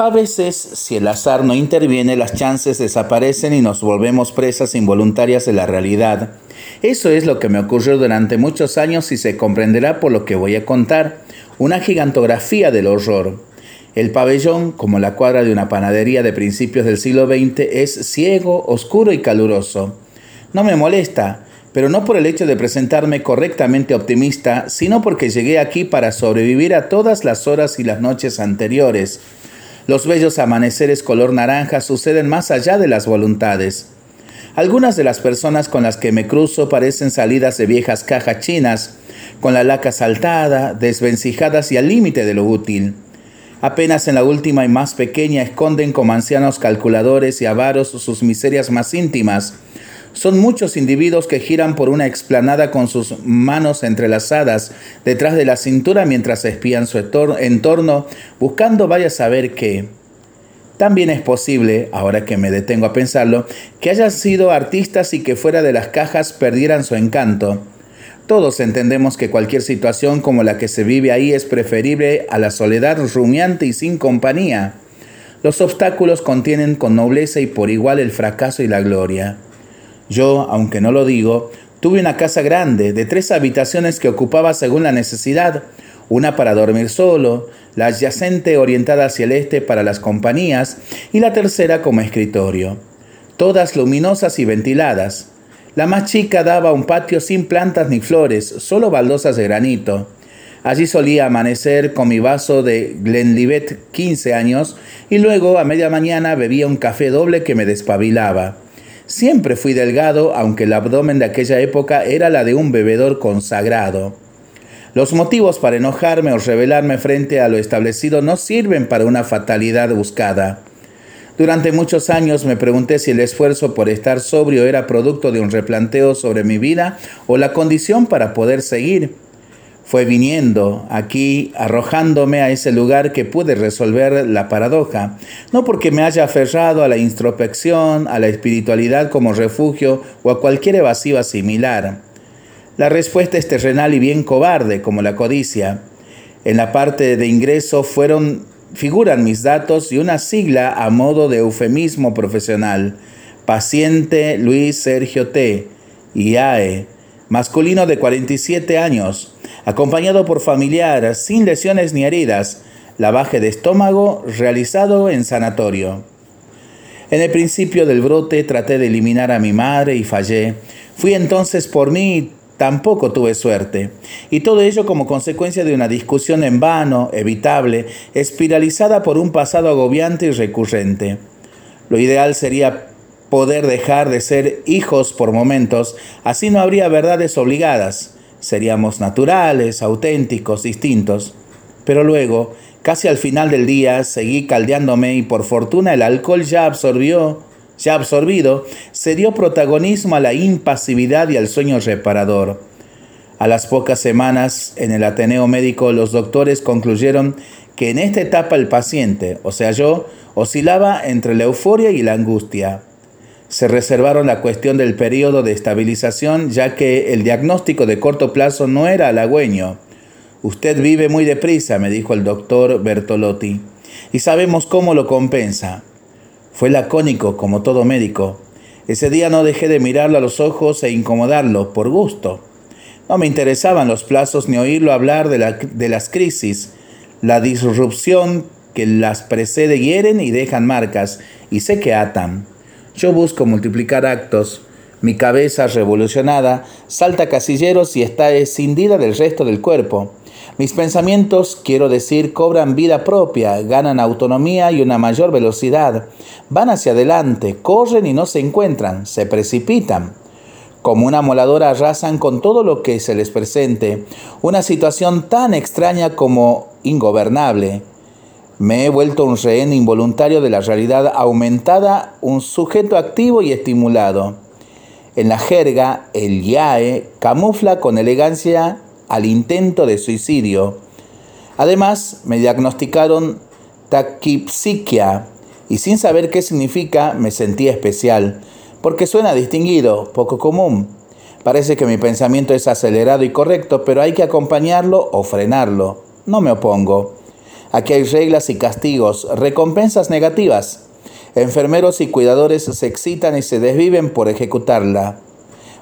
A veces, si el azar no interviene, las chances desaparecen y nos volvemos presas involuntarias de la realidad. Eso es lo que me ocurrió durante muchos años y se comprenderá por lo que voy a contar, una gigantografía del horror. El pabellón, como la cuadra de una panadería de principios del siglo XX, es ciego, oscuro y caluroso. No me molesta, pero no por el hecho de presentarme correctamente optimista, sino porque llegué aquí para sobrevivir a todas las horas y las noches anteriores. Los bellos amaneceres color naranja suceden más allá de las voluntades. Algunas de las personas con las que me cruzo parecen salidas de viejas cajas chinas, con la laca saltada, desvencijadas y al límite de lo útil. Apenas en la última y más pequeña esconden como ancianos calculadores y avaros sus miserias más íntimas. Son muchos individuos que giran por una explanada con sus manos entrelazadas detrás de la cintura mientras espían su entorno buscando vaya a saber qué. También es posible, ahora que me detengo a pensarlo, que hayan sido artistas y que fuera de las cajas perdieran su encanto. Todos entendemos que cualquier situación como la que se vive ahí es preferible a la soledad rumiante y sin compañía. Los obstáculos contienen con nobleza y por igual el fracaso y la gloria. Yo, aunque no lo digo, tuve una casa grande de tres habitaciones que ocupaba según la necesidad, una para dormir solo, la adyacente orientada hacia el este para las compañías y la tercera como escritorio, todas luminosas y ventiladas. La más chica daba un patio sin plantas ni flores, solo baldosas de granito. Allí solía amanecer con mi vaso de Glenlivet 15 años y luego a media mañana bebía un café doble que me despabilaba. Siempre fui delgado, aunque el abdomen de aquella época era la de un bebedor consagrado. Los motivos para enojarme o rebelarme frente a lo establecido no sirven para una fatalidad buscada. Durante muchos años me pregunté si el esfuerzo por estar sobrio era producto de un replanteo sobre mi vida o la condición para poder seguir. Fue viniendo aquí, arrojándome a ese lugar que pude resolver la paradoja, no porque me haya aferrado a la introspección, a la espiritualidad como refugio o a cualquier evasiva similar. La respuesta es terrenal y bien cobarde, como la codicia. En la parte de ingreso fueron figuran mis datos y una sigla a modo de eufemismo profesional. Paciente Luis Sergio T. IAE, masculino de 47 años, acompañado por familiar, sin lesiones ni heridas, lavaje de estómago realizado en sanatorio. En el principio del brote traté de eliminar a mi madre y fallé. Fui entonces por mí Tampoco tuve suerte. Y todo ello como consecuencia de una discusión en vano, evitable, espiralizada por un pasado agobiante y recurrente. Lo ideal sería poder dejar de ser hijos por momentos, así no habría verdades obligadas. Seríamos naturales, auténticos, distintos. Pero luego, casi al final del día, seguí caldeándome y por fortuna el alcohol ya absorbió ya absorbido, se dio protagonismo a la impasividad y al sueño reparador. A las pocas semanas, en el Ateneo Médico, los doctores concluyeron que en esta etapa el paciente, o sea yo, oscilaba entre la euforia y la angustia. Se reservaron la cuestión del periodo de estabilización, ya que el diagnóstico de corto plazo no era halagüeño. Usted vive muy deprisa, me dijo el doctor Bertolotti, y sabemos cómo lo compensa. Fue lacónico, como todo médico. Ese día no dejé de mirarlo a los ojos e incomodarlo, por gusto. No me interesaban los plazos ni oírlo hablar de, de las crisis. La disrupción que las precede hieren y dejan marcas, y sé que atan. Yo busco multiplicar actos. Mi cabeza revolucionada salta casilleros y está escindida del resto del cuerpo. Mis pensamientos, quiero decir, cobran vida propia, ganan autonomía y una mayor velocidad. Van hacia adelante, corren y no se encuentran, se precipitan. Como una moladora arrasan con todo lo que se les presente, una situación tan extraña como ingobernable. Me he vuelto un rehén involuntario de la realidad aumentada, un sujeto activo y estimulado. En la jerga, el yae camufla con elegancia al intento de suicidio. Además, me diagnosticaron taquipsiquia y sin saber qué significa me sentí especial, porque suena distinguido, poco común. Parece que mi pensamiento es acelerado y correcto, pero hay que acompañarlo o frenarlo. No me opongo. Aquí hay reglas y castigos, recompensas negativas. Enfermeros y cuidadores se excitan y se desviven por ejecutarla.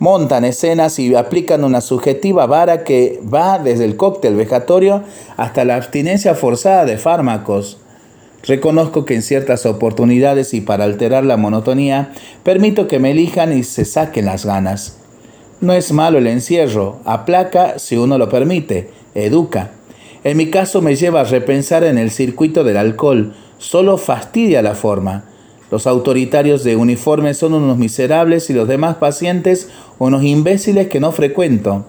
Montan escenas y aplican una subjetiva vara que va desde el cóctel vejatorio hasta la abstinencia forzada de fármacos. Reconozco que en ciertas oportunidades y para alterar la monotonía, permito que me elijan y se saquen las ganas. No es malo el encierro, aplaca si uno lo permite, educa. En mi caso me lleva a repensar en el circuito del alcohol, solo fastidia la forma. Los autoritarios de uniforme son unos miserables y los demás pacientes unos imbéciles que no frecuento.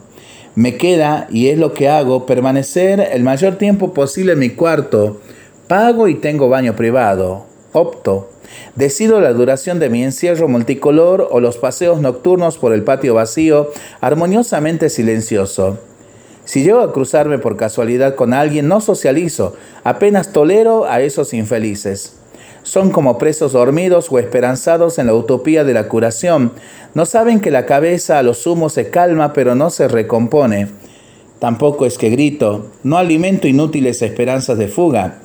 Me queda, y es lo que hago, permanecer el mayor tiempo posible en mi cuarto. Pago y tengo baño privado. Opto. Decido la duración de mi encierro multicolor o los paseos nocturnos por el patio vacío, armoniosamente silencioso. Si llego a cruzarme por casualidad con alguien, no socializo, apenas tolero a esos infelices. Son como presos dormidos o esperanzados en la utopía de la curación. No saben que la cabeza a lo sumo se calma pero no se recompone. Tampoco es que grito, no alimento inútiles esperanzas de fuga.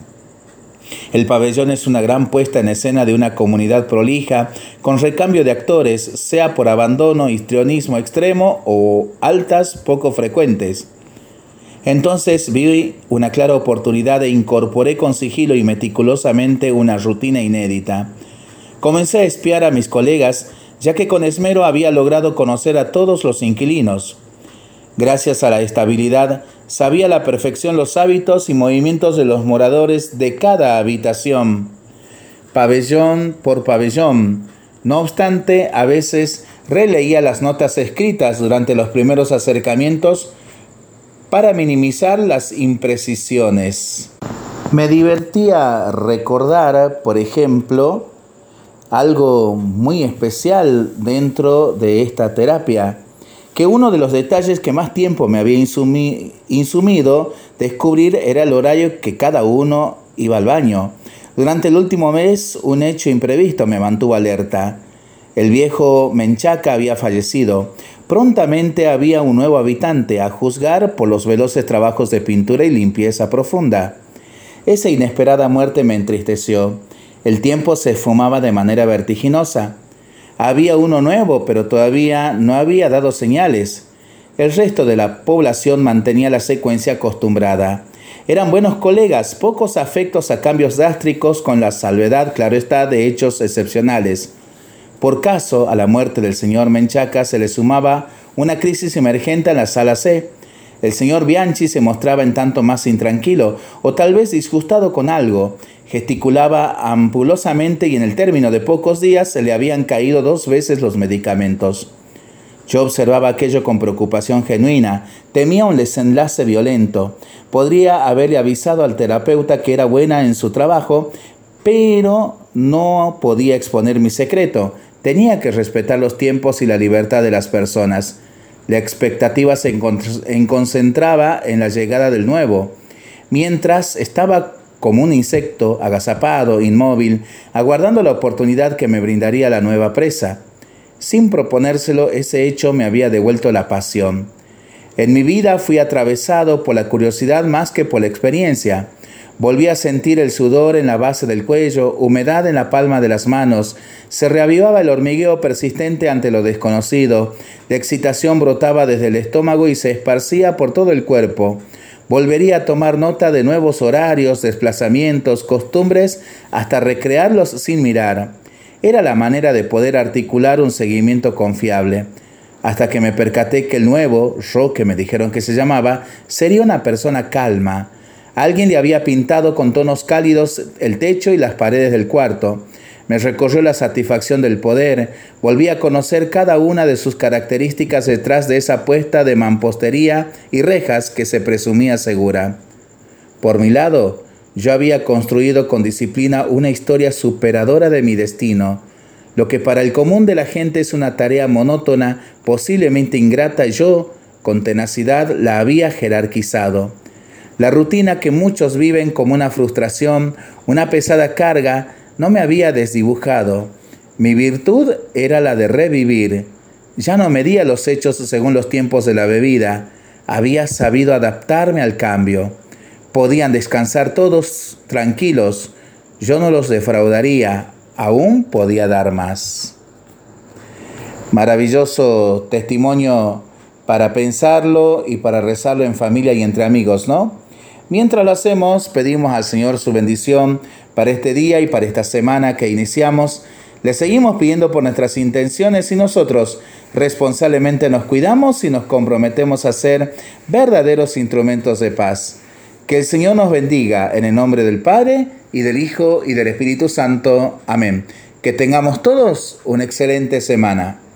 El pabellón es una gran puesta en escena de una comunidad prolija, con recambio de actores, sea por abandono, histrionismo extremo o altas poco frecuentes. Entonces vi una clara oportunidad e incorporé con sigilo y meticulosamente una rutina inédita. Comencé a espiar a mis colegas, ya que con esmero había logrado conocer a todos los inquilinos. Gracias a la estabilidad, sabía a la perfección los hábitos y movimientos de los moradores de cada habitación, pabellón por pabellón. No obstante, a veces releía las notas escritas durante los primeros acercamientos para minimizar las imprecisiones. Me divertía recordar, por ejemplo, algo muy especial dentro de esta terapia, que uno de los detalles que más tiempo me había insumido descubrir era el horario que cada uno iba al baño. Durante el último mes, un hecho imprevisto me mantuvo alerta. El viejo Menchaca había fallecido. Prontamente había un nuevo habitante, a juzgar por los veloces trabajos de pintura y limpieza profunda. Esa inesperada muerte me entristeció. El tiempo se fumaba de manera vertiginosa. Había uno nuevo, pero todavía no había dado señales. El resto de la población mantenía la secuencia acostumbrada. Eran buenos colegas, pocos afectos a cambios drástricos, con la salvedad, claro está, de hechos excepcionales. Por caso, a la muerte del señor Menchaca se le sumaba una crisis emergente en la sala C. El señor Bianchi se mostraba en tanto más intranquilo o tal vez disgustado con algo. Gesticulaba ampulosamente y en el término de pocos días se le habían caído dos veces los medicamentos. Yo observaba aquello con preocupación genuina, temía un desenlace violento. Podría haberle avisado al terapeuta que era buena en su trabajo, pero no podía exponer mi secreto. Tenía que respetar los tiempos y la libertad de las personas. La expectativa se concentraba en la llegada del nuevo. Mientras estaba como un insecto, agazapado, inmóvil, aguardando la oportunidad que me brindaría la nueva presa. Sin proponérselo, ese hecho me había devuelto la pasión. En mi vida fui atravesado por la curiosidad más que por la experiencia. Volví a sentir el sudor en la base del cuello, humedad en la palma de las manos, se reavivaba el hormigueo persistente ante lo desconocido, la excitación brotaba desde el estómago y se esparcía por todo el cuerpo. Volvería a tomar nota de nuevos horarios, desplazamientos, costumbres, hasta recrearlos sin mirar. Era la manera de poder articular un seguimiento confiable hasta que me percaté que el nuevo, Roque me dijeron que se llamaba, sería una persona calma, Alguien le había pintado con tonos cálidos el techo y las paredes del cuarto. Me recorrió la satisfacción del poder, volví a conocer cada una de sus características detrás de esa puesta de mampostería y rejas que se presumía segura. Por mi lado, yo había construido con disciplina una historia superadora de mi destino. Lo que para el común de la gente es una tarea monótona, posiblemente ingrata, yo, con tenacidad, la había jerarquizado. La rutina que muchos viven como una frustración, una pesada carga, no me había desdibujado. Mi virtud era la de revivir. Ya no medía los hechos según los tiempos de la bebida. Había sabido adaptarme al cambio. podían descansar todos tranquilos, yo no los defraudaría, aún podía dar más. Maravilloso testimonio para pensarlo y para rezarlo en familia y entre amigos, ¿no? Mientras lo hacemos, pedimos al Señor su bendición para este día y para esta semana que iniciamos. Le seguimos pidiendo por nuestras intenciones y nosotros responsablemente nos cuidamos y nos comprometemos a ser verdaderos instrumentos de paz. Que el Señor nos bendiga en el nombre del Padre y del Hijo y del Espíritu Santo. Amén. Que tengamos todos una excelente semana.